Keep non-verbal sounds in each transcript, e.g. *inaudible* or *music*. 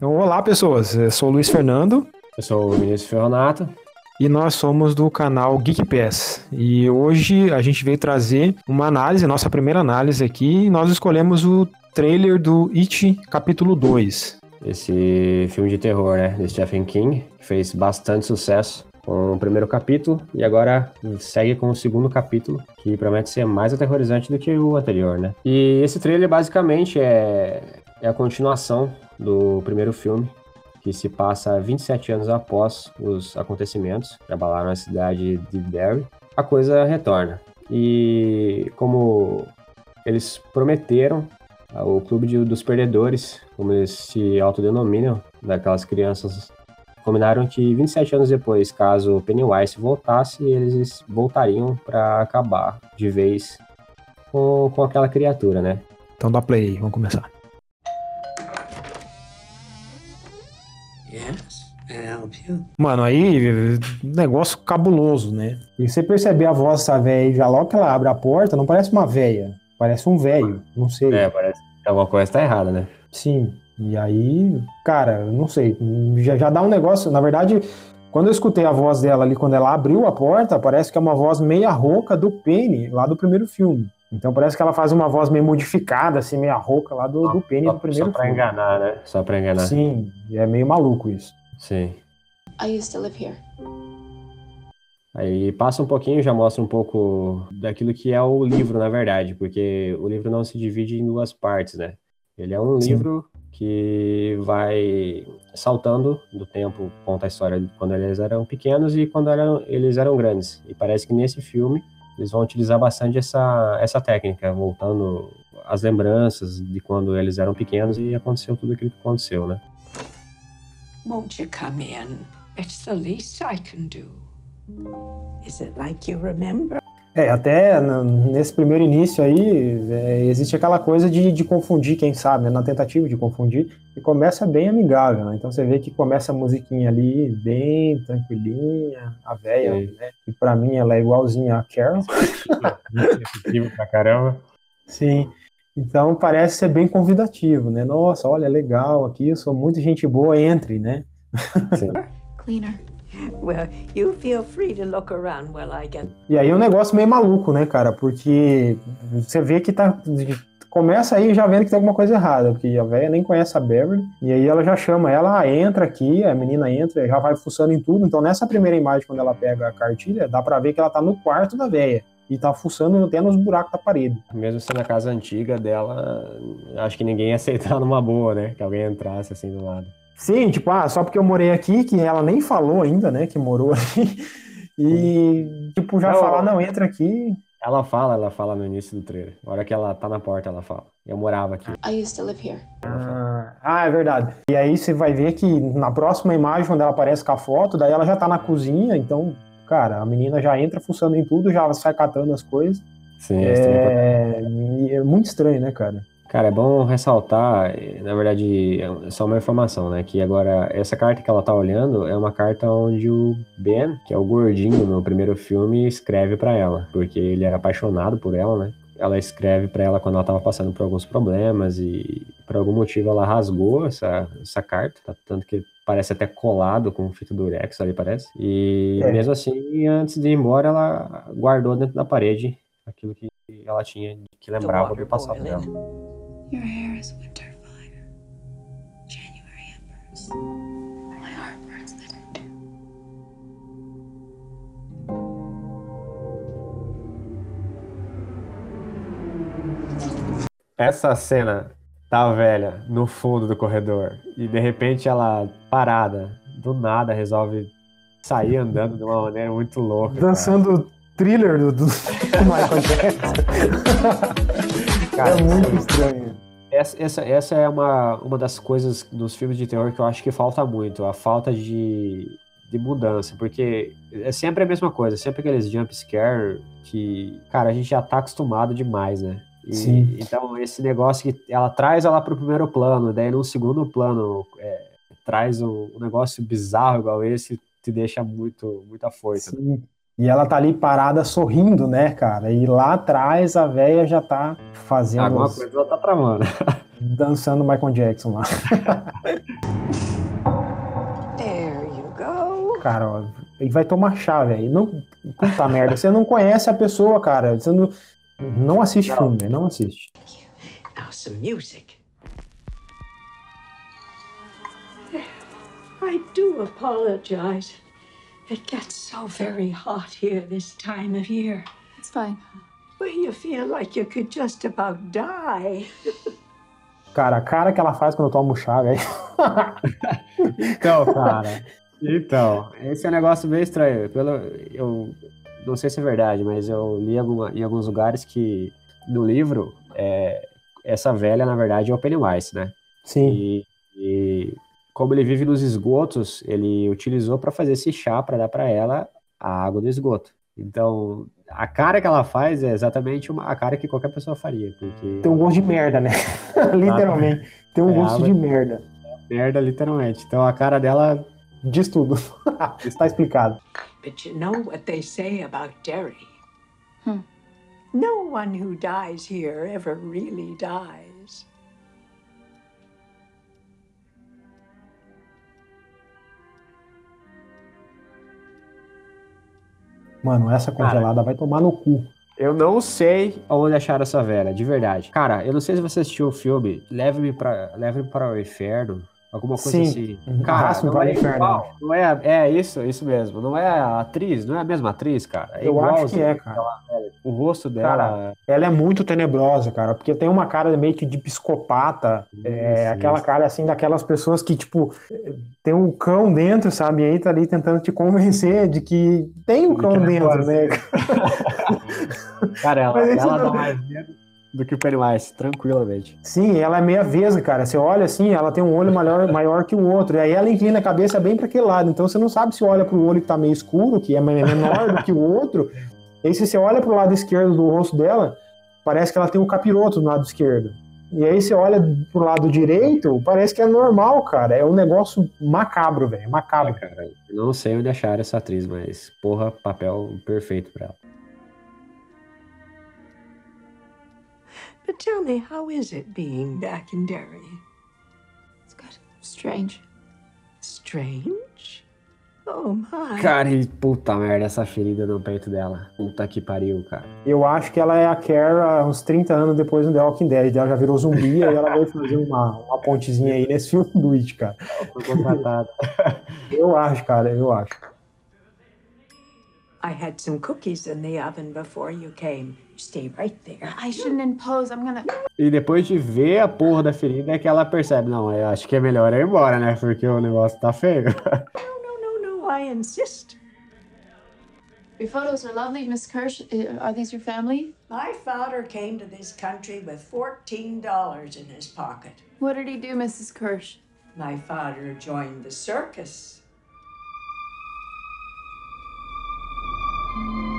Então, olá, pessoas. Eu sou o Luiz Fernando. Eu sou o Vinícius Ferronato. E nós somos do canal Geek Pass. E hoje a gente veio trazer uma análise, nossa primeira análise aqui. E nós escolhemos o trailer do It capítulo 2. Esse filme de terror, né? De Stephen King, que fez bastante sucesso com o primeiro capítulo e agora segue com o segundo capítulo, que promete ser mais aterrorizante do que o anterior, né? E esse trailer basicamente é, é a continuação do primeiro filme, que se passa 27 anos após os acontecimentos que abalaram na cidade de Derry. A coisa retorna. E como eles prometeram, o Clube de, dos Perdedores, como eles se autodenominam, daquelas crianças, combinaram que 27 anos depois, caso Pennywise voltasse, eles voltariam para acabar de vez com, com aquela criatura, né? Então dá play vamos começar. Mano, aí, negócio cabuloso, né? E você perceber a voz dessa velha já logo que ela abre a porta, não parece uma velha, parece um velho, não sei. É, parece que alguma coisa tá errada, né? Sim, e aí, cara, não sei, já, já dá um negócio, na verdade, quando eu escutei a voz dela ali, quando ela abriu a porta, parece que é uma voz meia rouca do Penny, lá do primeiro filme. Então parece que ela faz uma voz meio modificada, assim, meia rouca lá do, do Penny só, do primeiro Só pra filme. enganar, né? Só pra enganar. Sim, é meio maluco isso. Sim. I used to live here. Aí passa um pouquinho, já mostra um pouco daquilo que é o livro, na verdade, porque o livro não se divide em duas partes, né? Ele é um Sim. livro que vai saltando do tempo, conta a história de quando eles eram pequenos e quando eram, eles eram grandes. E parece que nesse filme eles vão utilizar bastante essa, essa técnica, voltando as lembranças de quando eles eram pequenos e aconteceu tudo aquilo que aconteceu, né? Won't you come in? It's the least I can do. Is it like you remember? É, até nesse primeiro início aí, é, existe aquela coisa de, de confundir, quem sabe, né? na tentativa de confundir, e começa bem amigável, né? Então você vê que começa a musiquinha ali, bem tranquilinha, a véia, Sim. né? Que pra mim ela é igualzinha a Carol. Efetivo pra caramba. Sim. Então parece ser bem convidativo, né? Nossa, olha, legal aqui, eu sou muito gente boa, entre, né? Sim. *laughs* Cleaner. Well, you feel free to look around while I get. E aí é um negócio meio maluco, né, cara? Porque você vê que tá. Começa aí já vendo que tem alguma coisa errada, porque a velha nem conhece a Beverly, e aí ela já chama ela, ah, entra aqui, a menina entra, já vai fuçando em tudo. Então, nessa primeira imagem, quando ela pega a cartilha, dá pra ver que ela tá no quarto da velha. E tá fuçando até nos buracos da parede. Mesmo sendo a casa antiga dela, acho que ninguém ia aceitar numa boa, né? Que alguém entrasse assim do lado. Sim, tipo, ah, só porque eu morei aqui, que ela nem falou ainda, né, que morou ali. E, tipo, já Não. falar, não, entra aqui. Ela fala, ela fala no início do trailer. Na hora que ela tá na porta, ela fala. Eu morava aqui. I used to live here. Ah, ah, é verdade. E aí você vai ver que na próxima imagem, quando ela aparece com a foto, daí ela já tá na cozinha, então, cara, a menina já entra fuçando em tudo, já sai catando as coisas. Sim, é é muito estranho, né, cara? Cara, é bom ressaltar, eh, na verdade, é só uma informação, né? Que agora, essa carta que ela tá olhando é uma carta onde o Ben, que é o gordinho no primeiro filme, escreve pra ela. Porque ele era apaixonado por ela, né? Ela escreve pra ela quando ela tava passando por alguns problemas e por algum motivo ela rasgou essa, essa carta, tá? tanto que parece até colado com fita durex ali, parece. E É. mesmo assim, antes de ir embora, ela guardou dentro da parede aquilo que ela tinha, que lembrava do passado dela. Your hair is winter fire. January embers. My heart burns bitter too. Essa cena tá velha no fundo do corredor e de repente ela parada, do nada resolve sair andando de uma maneira muito louca. cara. Dançando thriller do, do Michael Jackson. *laughs* Cara, é muito estranho. Essa, essa, essa é uma, uma das coisas nos filmes de terror que eu acho que falta muito, a falta de, de mudança, porque é sempre a mesma coisa, sempre aqueles jump scare que, cara, a gente já tá acostumado demais, né? E, Sim. Então, esse negócio que ela traz ela pro primeiro plano, daí no segundo plano é, traz um, um negócio bizarro igual esse, te deixa muito, muita força. Sim. E ela tá ali parada sorrindo, né, cara? E lá atrás a véia já tá fazendo. Alguma os... coisa ela tá tramando. Dançando Michael Jackson lá. There you go. Cara, ó, ele vai tomar chá, velho. Não... Puta merda, você não conhece a pessoa, cara. Você não, não assiste não. filme, não assiste. Now some music. I do apologize. It gets so very hot here this time of year. It's fine. Where you feel like you could just about die. Cara, a cara que ela faz quando toma o chá, velho. *laughs* Então, cara. Então, esse é um negócio meio estranho. Pelo, eu não sei se é verdade, mas eu li alguma, em alguns lugares que no livro é, essa velha, na verdade, é o Pennywise, né? Sim. E, e como ele vive nos esgotos, ele utilizou para fazer esse chá para dar para ela a água do esgoto. Então, a cara que ela faz é exatamente uma, a cara que qualquer pessoa faria, porque Tem um gosto de merda, né? *laughs* Literalmente. Tem um É, gosto de merda. merda literalmente. Então a cara dela Diz tudo. *laughs* Está explicado. But you know what they say about Derry? Hmm. No one who dies here ever really dies. Mano, essa congelada vai tomar no cu. Eu não sei onde achar essa velha, de verdade. Cara, eu não sei se você assistiu o filme Leve-me para Leve para o Inferno, alguma coisa Sim. assim. Uhum. Cara, não é inferno. igual, não é, é isso, isso mesmo. Não é a atriz, não é a mesma atriz, cara. É Eu acho que é, cara. O rosto dela. Ela é muito tenebrosa, cara, porque tem uma cara meio que de psicopata. É, Isso, aquela isso. cara assim daquelas pessoas que, tipo, tem um cão dentro, sabe? E aí tá ali tentando te convencer de que tem um cão é dentro, né? *laughs* Cara, ela, ela não- dá mais medo do que o Pennywise, tranquilamente. Sim, ela é meia vesga, cara. Você olha assim, ela tem um olho maior, *laughs* maior que o outro. E aí ela inclina a cabeça bem para aquele lado. Então você não sabe se olha pro olho que tá meio escuro, que é menor do que o outro. E aí se você olha pro lado esquerdo do rosto dela, parece que ela tem um capiroto no lado esquerdo. E aí você olha pro lado direito, parece que é normal, cara. É um negócio macabro, velho. Macabro. Cara, eu não sei onde achar essa atriz, mas, porra, papel perfeito pra ela. But tell me, how is it being back in Derry? It's good. Strange. Strange? Oh my. Cara, e puta merda, essa ferida no peito dela. Puta que pariu, cara. Eu acho que ela é a Kara uns 30 anos depois do The Walking Dead. Ela já virou zumbi e ela vai fazer uma, uma pontezinha aí nesse filme do It, cara. Foi contratada. *laughs* Eu acho, cara, eu acho. I had some cookies in the oven before you came. Stay right there. I shouldn't impose. I'm gonna. e depois de ver a porra da ferida é que ela percebe, não, eu acho que é melhor eu ir embora, né? Porque o negócio tá feio. *laughs* No, no, no, no. I insist. Your photos are lovely, Miss Kirsch. Uh, Are these your family? My father came to this country with $14 in his pocket. What did he do, Mrs. Kirsch? My father joined the circus.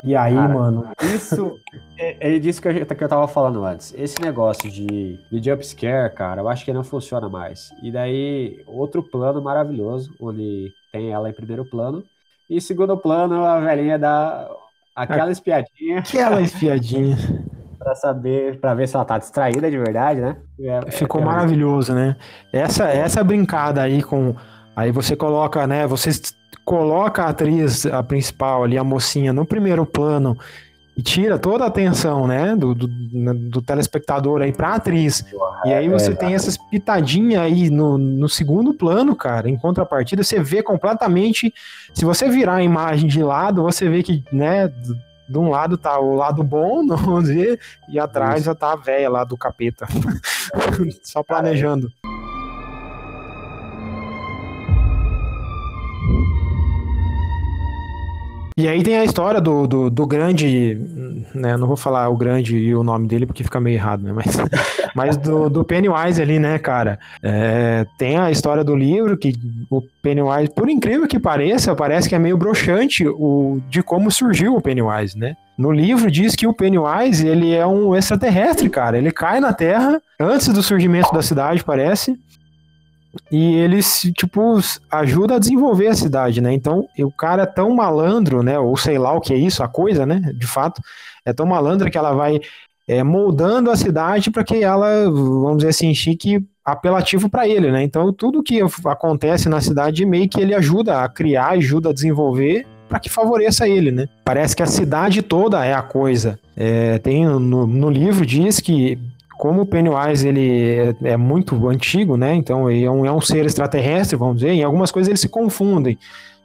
E aí, Cara, mano, Isso é, é disso que eu, que eu tava falando antes. Esse negócio de, de jumpscare, cara, eu acho que não funciona mais. E daí, outro plano maravilhoso, onde tem ela em primeiro plano. E segundo plano, a velhinha dá aquela espiadinha aquela espiadinha. *laughs* pra saber, pra ver se ela tá distraída de verdade, né? É- Ficou é- maravilhoso, né? Essa, essa brincada aí com. Aí você coloca, né? Você s- coloca a atriz, a principal ali, a mocinha, no primeiro plano e tira toda a atenção, né? Do, do, do telespectador aí pra atriz. E aí você é, tem essas pitadinhas aí no, no segundo plano, cara. Em contrapartida, você vê completamente. Se você virar a imagem de lado, você vê que, né? De um lado tá o lado bom, *laughs* vamos dizer, e atrás já tá a véia lá do capeta. *laughs* Só planejando. E aí tem a história do, do, do grande, né? Não vou falar o grande e o nome dele porque fica meio errado, né? Mas, *laughs* mas do, do Pennywise ali, né, cara? É, tem a história do livro que o Pennywise, por incrível que pareça, parece que é meio broxante o, de como surgiu o Pennywise, né? No livro diz que o Pennywise, ele é um extraterrestre, cara. Ele cai na Terra antes do surgimento da cidade, parece. E ele, se, tipo, ajuda a desenvolver a cidade, né? Então, o cara é tão malandro, né? Ou sei lá o que é isso, a coisa, né? De fato, é tão malandro que ela vai é, moldando a cidade para que ela, vamos dizer assim, fique apelativo para ele, né? Então tudo que acontece na cidade meio que ele ajuda a criar, ajuda a desenvolver para que favoreça ele, né? Parece que a cidade toda é a coisa. É, tem no, no livro diz que como o Pennywise ele é, é muito antigo, né? Então ele é um, é um ser extraterrestre, vamos dizer. Em algumas coisas eles se confundem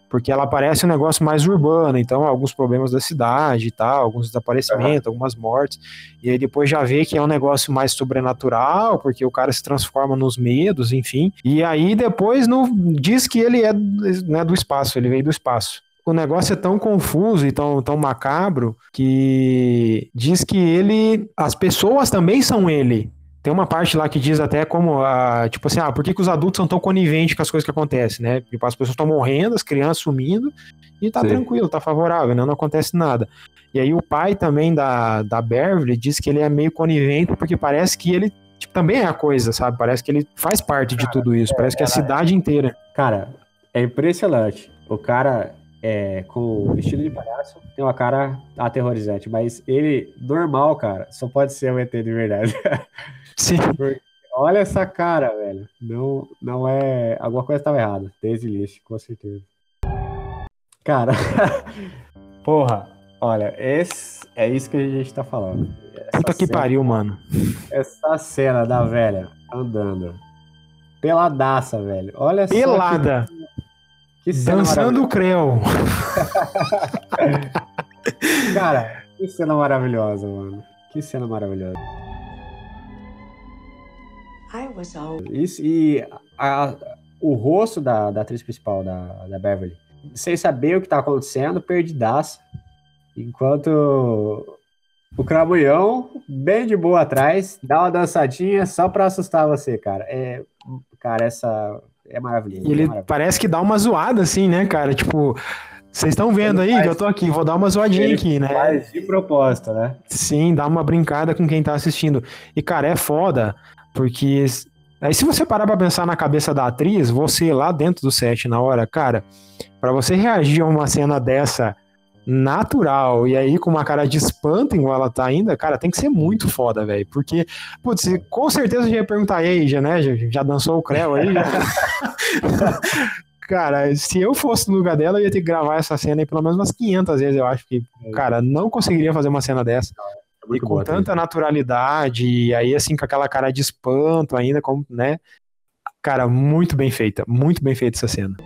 porque ela parece um negócio mais urbano, então alguns problemas da cidade e tal, alguns desaparecimentos, uhum. algumas mortes, e aí depois já vê que é um negócio mais sobrenatural, porque o cara se transforma nos medos, enfim, e aí depois no, diz que ele é né, do espaço, ele veio do espaço. O negócio é tão confuso e tão, tão macabro que diz que ele. As pessoas também são ele. Tem uma parte lá que diz até como, a, tipo assim, ah, por que, que os adultos são tão coniventes com as coisas que acontecem, né? Tipo, as pessoas estão morrendo, as crianças sumindo, e tá Sim. tranquilo, tá favorável, né? Não acontece nada. E aí o pai também da, da Beverly diz que ele é meio conivente, porque parece que ele tipo, também é a coisa, sabe? Parece que ele faz parte de tudo isso, parece que é a cidade inteira. Cara, é impressionante. O cara é, com vestido de palhaço, tem uma cara aterrorizante, mas ele, normal, cara, só pode ser um ET de verdade. *laughs* Sim. Porque, olha essa cara, velho. Não, não é. Alguma coisa estava errada. Desde lixo, com certeza. Cara, *laughs* porra, olha, esse, é isso que a gente tá falando. Essa Puta que cena, pariu, mano. Essa cena da velha andando. Peladaça, velho. Olha Pelada. só. Pelada. Que Dançando o Creu. *laughs* Cara, que cena maravilhosa, mano. Que cena maravilhosa. Isso, e a, a, o rosto da, da atriz principal, da, da Beverly, sem saber o que tá acontecendo, perdidaça. Enquanto o Cramulhão, bem de boa atrás, dá uma dançadinha só pra assustar você, cara. É, cara, essa é maravilhoso. E ele é parece que dá uma zoada, assim, né, cara? Tipo, vocês estão vendo ele aí faz, que eu tô aqui, vou dar uma zoadinha aqui, né? Faz de propósito, né? Sim, dá uma brincada com quem tá assistindo. E, cara, é foda, porque. Aí, se você parar pra pensar na cabeça da atriz, você lá dentro do set na hora, cara, para você reagir a uma cena dessa natural e aí com uma cara de espanto igual ela tá ainda, cara, tem que ser muito foda, velho. Porque, putz, com certeza já ia perguntar aí, já, né? Já, já dançou o Creu aí? *laughs* cara, se eu fosse no lugar dela, eu ia ter que gravar essa cena aí pelo menos umas 500 vezes, eu acho que, cara, não conseguiria fazer uma cena dessa. É e com boa, tanta naturalidade, e aí assim, com aquela cara de espanto ainda, como, né? Cara, muito bem feita, muito bem feita essa cena.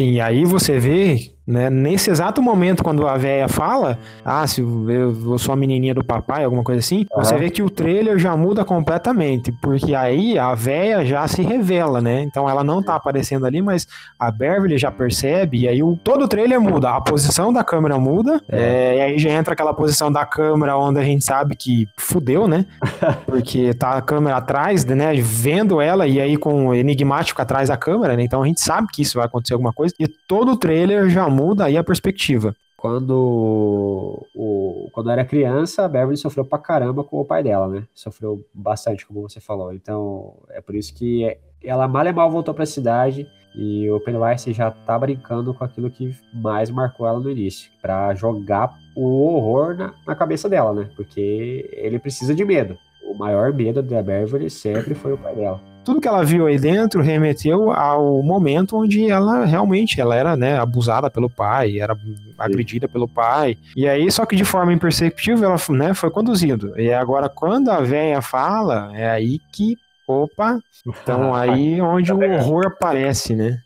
E aí você vê né? Nesse exato momento, quando a véia fala, ah, se eu, sou a menininha do papai, alguma coisa assim, uhum. você vê que o trailer já muda completamente, porque aí a véia já se revela, né? Então ela não tá aparecendo ali, mas a Beverly já percebe, e aí o, todo o trailer muda, a posição da câmera muda, é. É, e aí já entra aquela posição da câmera onde a gente sabe que fudeu, né? *laughs* Porque tá a câmera atrás, né? Vendo ela, e aí com o enigmático atrás da câmera, né? Então a gente sabe que isso vai acontecer alguma coisa, e todo o trailer já muda aí a perspectiva. Quando, o, quando era criança, a Beverly sofreu pra caramba com o pai dela, né? Sofreu bastante, como você falou. Então, é por isso que ela mal e mal voltou pra cidade e o Pennywise já tá brincando com aquilo que mais marcou ela no início, para jogar o horror na, na cabeça dela, né? Porque ele precisa de medo. O maior medo da Beverly sempre foi o pai dela tudo que ela viu aí dentro remeteu ao momento onde ela realmente ela era né, abusada pelo pai, era agredida pelo pai. E aí, só que de forma imperceptível, ela né, foi conduzindo. E agora, quando a véia fala, é aí que, opa, então aí *laughs* onde o horror aparece, né?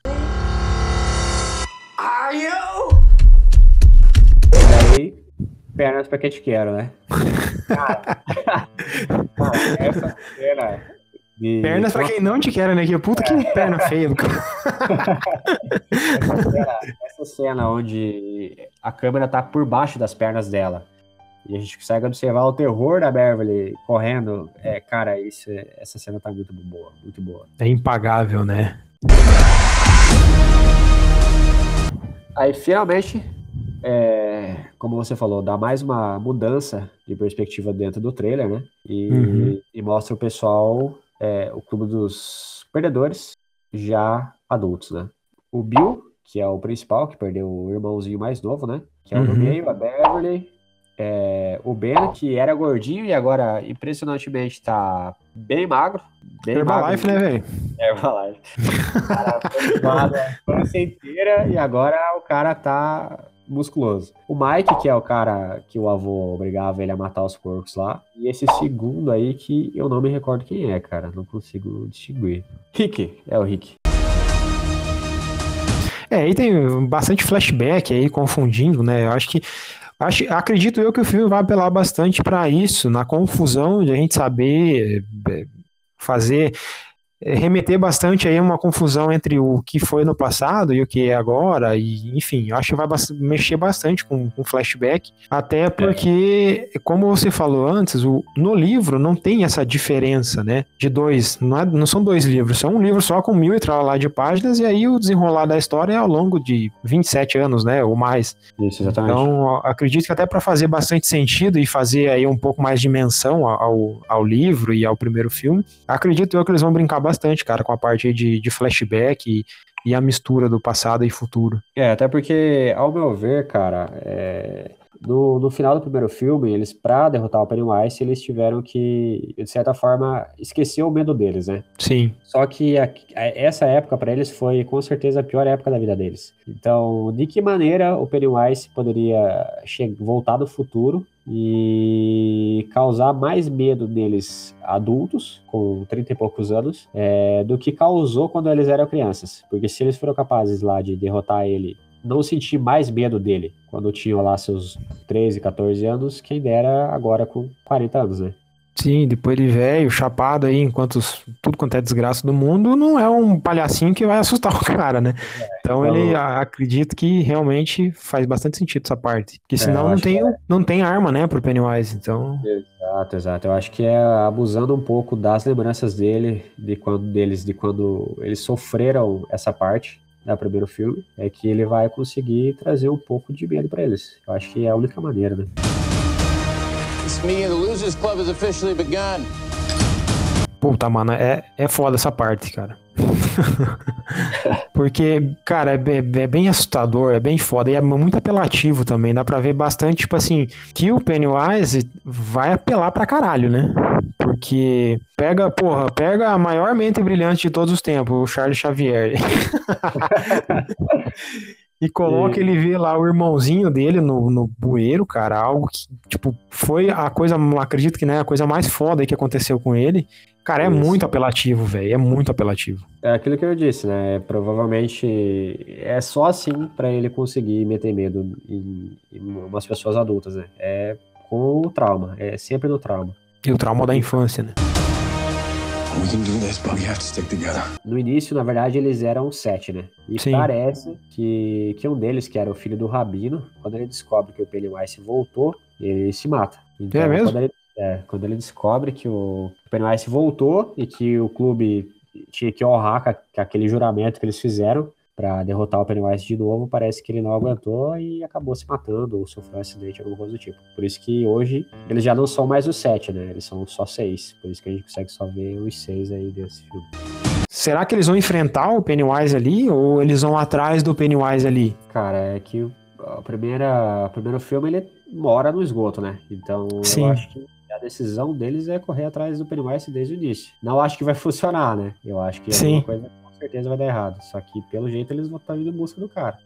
Are you? E aí, pernas pra que te quero, né? *laughs* Cara, *laughs* cara essa cena e... Pernas pra quem não te quer, né? Que puta que perna feia do cara. essa, cena, essa cena onde a câmera tá por baixo das pernas dela. E a gente consegue observar o terror da Beverly correndo. É, cara, isso, essa cena tá muito boa, muito boa. É impagável, né? Aí finalmente, é, como você falou, dá mais uma mudança de perspectiva dentro do trailer, né? E, uhum. e mostra o pessoal é, o clube dos perdedores já adultos, né? O Bill, que é o principal, que perdeu o irmãozinho mais novo, né? Que é o do Uhum. meio, a Beverly. é, o Ben, que era gordinho e agora, impressionantemente, tá bem magro. Bem Herbalife, né, velho? Herbalife. O cara foi *laughs* a infância inteira e agora o cara tá musculoso. O Mike, que é o cara que o avô obrigava ele a matar os porcos lá. E esse segundo aí que eu não me recordo quem é, cara. Não consigo distinguir. Rick, é o Rick. É, aí tem bastante flashback aí confundindo, né? Eu acho que acho, acredito eu que o filme vai apelar bastante para isso, na confusão de a gente saber é, fazer remeter bastante aí a uma confusão entre o que foi no passado e o que é agora, e enfim, eu acho que vai mexer bastante com, com flashback, até porque, como você falou antes, o, no livro não tem essa diferença, né, de dois, não, é- não são dois livros, são um livro só com mil e lá de páginas, e aí o desenrolar da história é ao longo de 27 anos, né, ou mais. Isso, exatamente. Então, acredito que até para fazer bastante sentido e fazer aí um pouco mais de menção ao, ao livro e ao primeiro filme, acredito eu que eles vão brincar bastante, cara, com a parte de, de flashback e, e a mistura do passado e futuro. É, até porque, ao meu ver, cara, é, no, no final do primeiro filme, eles, pra derrotar o Pennywise, eles tiveram que, de certa forma, esquecer o medo deles, né? Sim, Só que a- a- essa época pra eles foi com certeza a pior época da vida deles. Então, de que maneira o Pennywise poderia voltar do futuro e causar mais medo neles adultos, com 30 e poucos anos, é, do que causou quando eles eram crianças? Porque se eles foram capazes lá de derrotar ele, não sentir mais medo dele quando tinham lá seus 13, 14 anos, quem dera agora com 40 anos, né? Sim, depois ele velho, chapado aí, enquanto os- tudo quanto é desgraça do mundo, não é um palhacinho que vai assustar *laughs* o cara, né? Então então- ele a- acredito que realmente faz bastante sentido essa parte. Porque senão eu não tem, não tem arma, né, pro Pennywise. Então, Exato, exato. Eu acho que é abusando um pouco das lembranças dele, de quando deles, de quando eles sofreram essa parte do primeiro filme, é que ele vai conseguir trazer um pouco de medo pra eles. Eu acho que é a única maneira, né? This meeting of the Losers Club has officially begun. Puta, mano, é, é foda essa parte, cara. *laughs* Porque, cara, é, é bem assustador, é bem foda. E é muito apelativo também. Dá pra ver bastante, tipo assim, que o Pennywise vai apelar pra caralho, né? Porque pega, porra, pega a maior mente brilhante de todos os tempos, o Charles Xavier. *laughs* E coloca ele ver lá o irmãozinho dele no, no bueiro, cara, algo que, tipo, foi a coisa, acredito que, né, a coisa mais foda aí que aconteceu com ele. Cara, é Isso. muito apelativo, velho, é muito apelativo. É aquilo que eu disse, né? Provavelmente é só assim pra ele conseguir meter medo em, em umas pessoas adultas, né? É com o trauma, é sempre no trauma. E o trauma da infância, né? No início, na verdade, eles eram sete, né? E Sim. parece que, que um deles, que era o filho do Rabino, quando ele descobre que o Pennywise voltou, ele se mata. Então, É mesmo? Quando ele, é, quando ele descobre que o Pennywise voltou e que o clube tinha que honrar com aquele juramento que eles fizeram pra derrotar o Pennywise de novo, parece que ele não aguentou e acabou se matando ou sofreu um acidente, alguma coisa do tipo. Por isso que hoje eles já não são mais os sete, né? Eles são só seis. Por isso que a gente consegue só ver os seis aí desse filme. Será que eles vão enfrentar o Pennywise ali ou eles vão atrás do Pennywise ali? Cara, é que o a primeira, o primeiro filme ele mora no esgoto, né? Então Sim. eu acho que a decisão deles é correr atrás do Pennywise desde o início. Não acho que vai funcionar, né? Eu acho que Sim. alguma coisa certeza vai dar errado. Só que pelo jeito eles vão estar indo em busca do cara.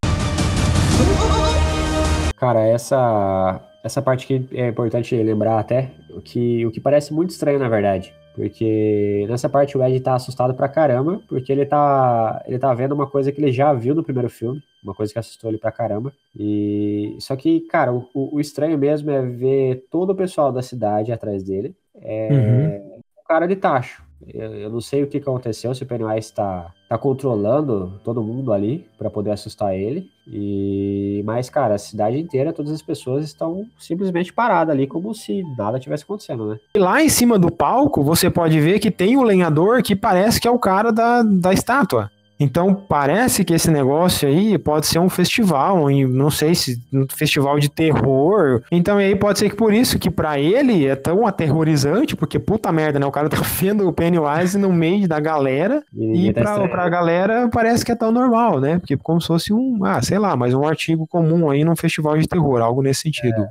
Cara, essa essa parte que é importante lembrar até, o que, o que parece muito estranho na verdade. Porque nessa parte o Ed tá assustado pra caramba, porque ele tá, ele tá vendo uma coisa que ele já viu no primeiro filme, uma coisa que assustou ele pra caramba. E só que, cara, o, o estranho mesmo é ver todo o pessoal da cidade atrás dele. É Uhum. um cara de tacho. Eu, eu não sei o que aconteceu, se o Pennywise tá, tá controlando todo mundo ali pra poder assustar ele. E mas, cara, a cidade inteira, todas as pessoas estão simplesmente paradas ali, como se nada tivesse acontecendo, né? E lá em cima do palco, você pode ver que tem o lenhador que parece que é o cara da, da estátua. Então parece que esse negócio aí pode ser um festival, um, não sei se um festival de terror. Então aí pode ser que por isso que pra ele é tão aterrorizante, porque puta merda, né? O cara tá *laughs* vendo o Pennywise no meio da galera ninguém e tá pra, pra galera parece que é tão normal, né? Porque como se fosse um, ah, sei lá, mas um artigo comum aí num festival de terror, algo nesse sentido.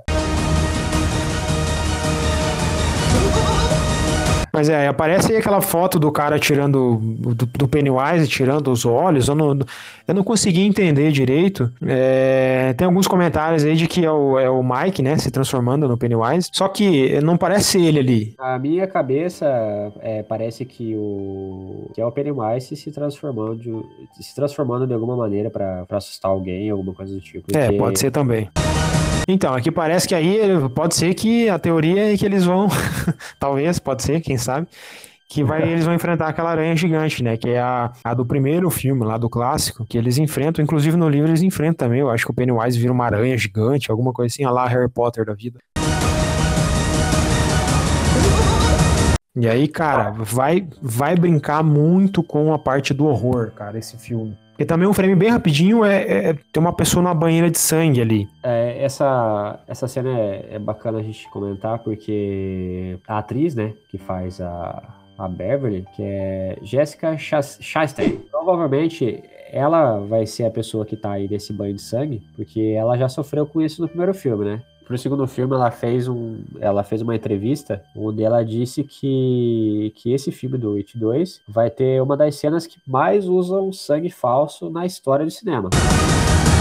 Mas é, aparece aí aquela foto do cara tirando, do, do Pennywise, tirando os olhos. Eu não, eu não consegui entender direito. É, tem alguns comentários aí de que é o, é o Mike, né, se transformando no Pennywise. Só que não parece ele ali. Na minha cabeça, é, parece que o que é o Pennywise se transformando, de- se transformando de alguma maneira pra pra assustar alguém, alguma coisa do tipo. É, pode ser também. Então, aqui parece que aí pode ser que a teoria é que eles vão, *laughs* talvez, pode ser, quem sabe, que vai, eles vão enfrentar aquela aranha gigante, né? Que é a, a do primeiro filme, lá do clássico, que eles enfrentam, inclusive no livro eles enfrentam também. Eu acho que o Pennywise vira uma aranha gigante, alguma coisa assim, lá Harry Potter da vida. E aí, cara, vai, vai brincar muito com a parte do horror, cara, esse filme. E também um frame bem rapidinho é, é- é- tem uma pessoa numa banheira de sangue ali. É, essa, essa cena é, é bacana a gente comentar porque a atriz, né, que faz a, a Beverly, que é Jessica Chas- Chastain, provavelmente ela vai ser a pessoa que tá aí nesse banho de sangue, porque ela já sofreu com isso no primeiro filme, né? Pro segundo filme, ela fez, um, ela fez uma entrevista onde ela disse que, que esse filme do It 2 vai ter uma das cenas que mais usam sangue falso na história do cinema.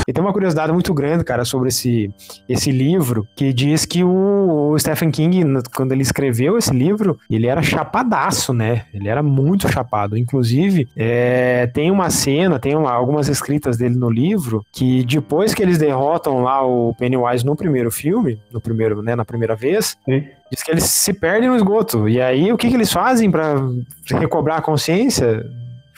E tem uma curiosidade muito grande, cara, sobre esse, esse livro, que diz que o, o Stephen King, quando ele escreveu esse livro, ele era chapadaço, né? Ele era muito chapado. Inclusive, é, tem uma cena, tem uma- algumas escritas dele no livro, que depois que eles derrotam lá o Pennywise no primeiro filme, no primeiro, né, na primeira vez, Sim. diz que eles se perdem no esgoto. E aí, o que, que eles fazem para recobrar a consciência?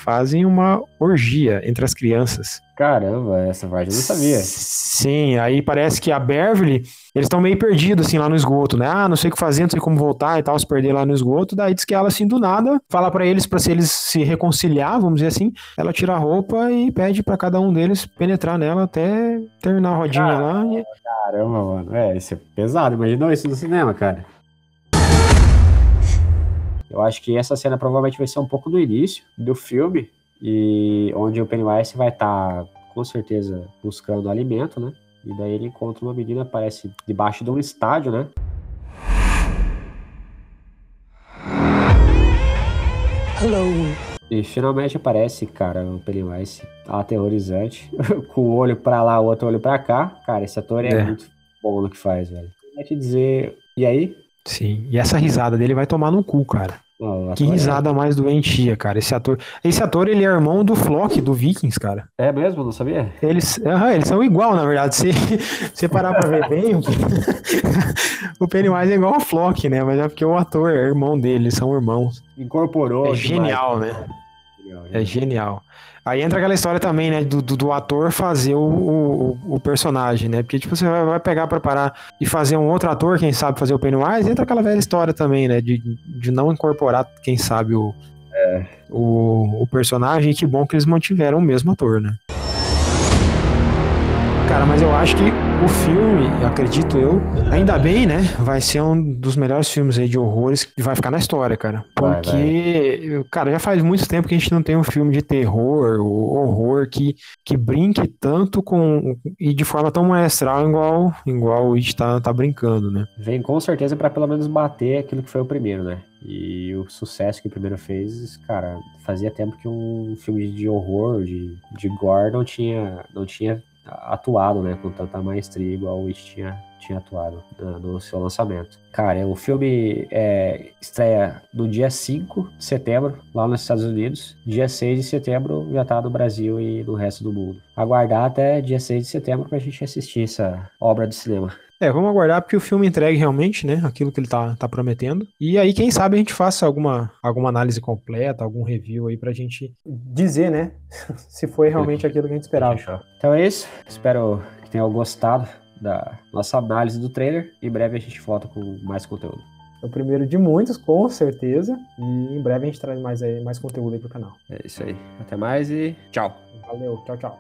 Fazem uma orgia entre as crianças. Caramba, essa parte eu não sabia. Sim, aí parece que a Beverly, eles estão meio perdidos assim lá no esgoto, né? Ah, não sei o que fazer, não sei como voltar e tal, se perder lá no esgoto. Daí diz que ela assim do nada fala pra eles pra se eles se reconciliar, vamos dizer assim. Ela tira a roupa e pede pra cada um deles penetrar nela até terminar a rodinha lá. E... Caramba, mano. É, isso é pesado. Imaginou isso no cinema, cara. Eu acho que essa cena provavelmente vai ser um pouco do início do filme, e onde o Pennywise vai estar, com certeza, buscando alimento, né? E daí ele encontra uma menina, parece, debaixo de um estádio, né? E finalmente aparece, cara, o Pennywise aterrorizante, *laughs* com o olho pra lá, o outro olho pra cá. Cara, esse ator é, É. muito bom no que faz, velho. Eu ia te dizer, e aí? Sim, e essa risada dele vai tomar no cu, cara. Ó, o Que é- risada mais doentia, cara. Esse ator, esse ator ele é irmão do Flock do Vikings, cara. É mesmo? Não sabia? Eles, aham, eles são igual, na verdade. *laughs* Se você parar pra ver bem, o- *laughs* o Pennywise é igual ao Flock, né? Mas é porque o ator é irmão dele, eles são irmãos. Incorporou. É demais. genial, né? É genial. Aí entra aquela história também, né, do, do, do ator fazer o, o, o personagem, né? Porque, tipo, você vai, vai pegar pra parar e fazer um outro ator, quem sabe fazer o Pennywise, entra aquela velha história também, né? De, de não incorporar, quem sabe, o, o, o personagem. E que bom que eles mantiveram o mesmo ator, né? Cara, mas eu acho que o filme, acredito eu, ainda bem, né? Vai ser um dos melhores filmes aí de horrores que vai ficar na história, cara. Vai, Porque, cara, já faz muito tempo que a gente não tem um filme de terror, ou horror, que, que brinque tanto com. e de forma tão maestral igual, igual o It tá, tá brincando, né? Vem com certeza pra pelo menos bater aquilo que foi o primeiro, né? E o sucesso que o primeiro fez, cara, fazia tempo que um filme de horror, de, de gore, não tinha, não tinha atuado, né? Com tanta maestria igual o It tinha, tinha atuado no seu lançamento. Cara, o filme é, estreia no dia 5 de setembro, lá nos Estados Unidos. Dia 6 de setembro já tá no Brasil e no resto do mundo. Aguardar até dia 6 de setembro pra gente assistir essa obra de cinema. É, vamos aguardar porque o filme entregue realmente, né? Aquilo que ele tá, tá prometendo. E aí, quem sabe a gente faça alguma, alguma análise completa, algum review aí pra gente dizer, né? *laughs* Se foi realmente aquilo que a gente esperava. Então é isso. Espero que tenham gostado da nossa análise do trailer. Em breve a gente volta com mais conteúdo. É o primeiro de muitos, com certeza. E em breve a gente traz mais, aí, mais conteúdo aí pro canal. É isso aí. Até mais e tchau. Valeu, tchau, tchau.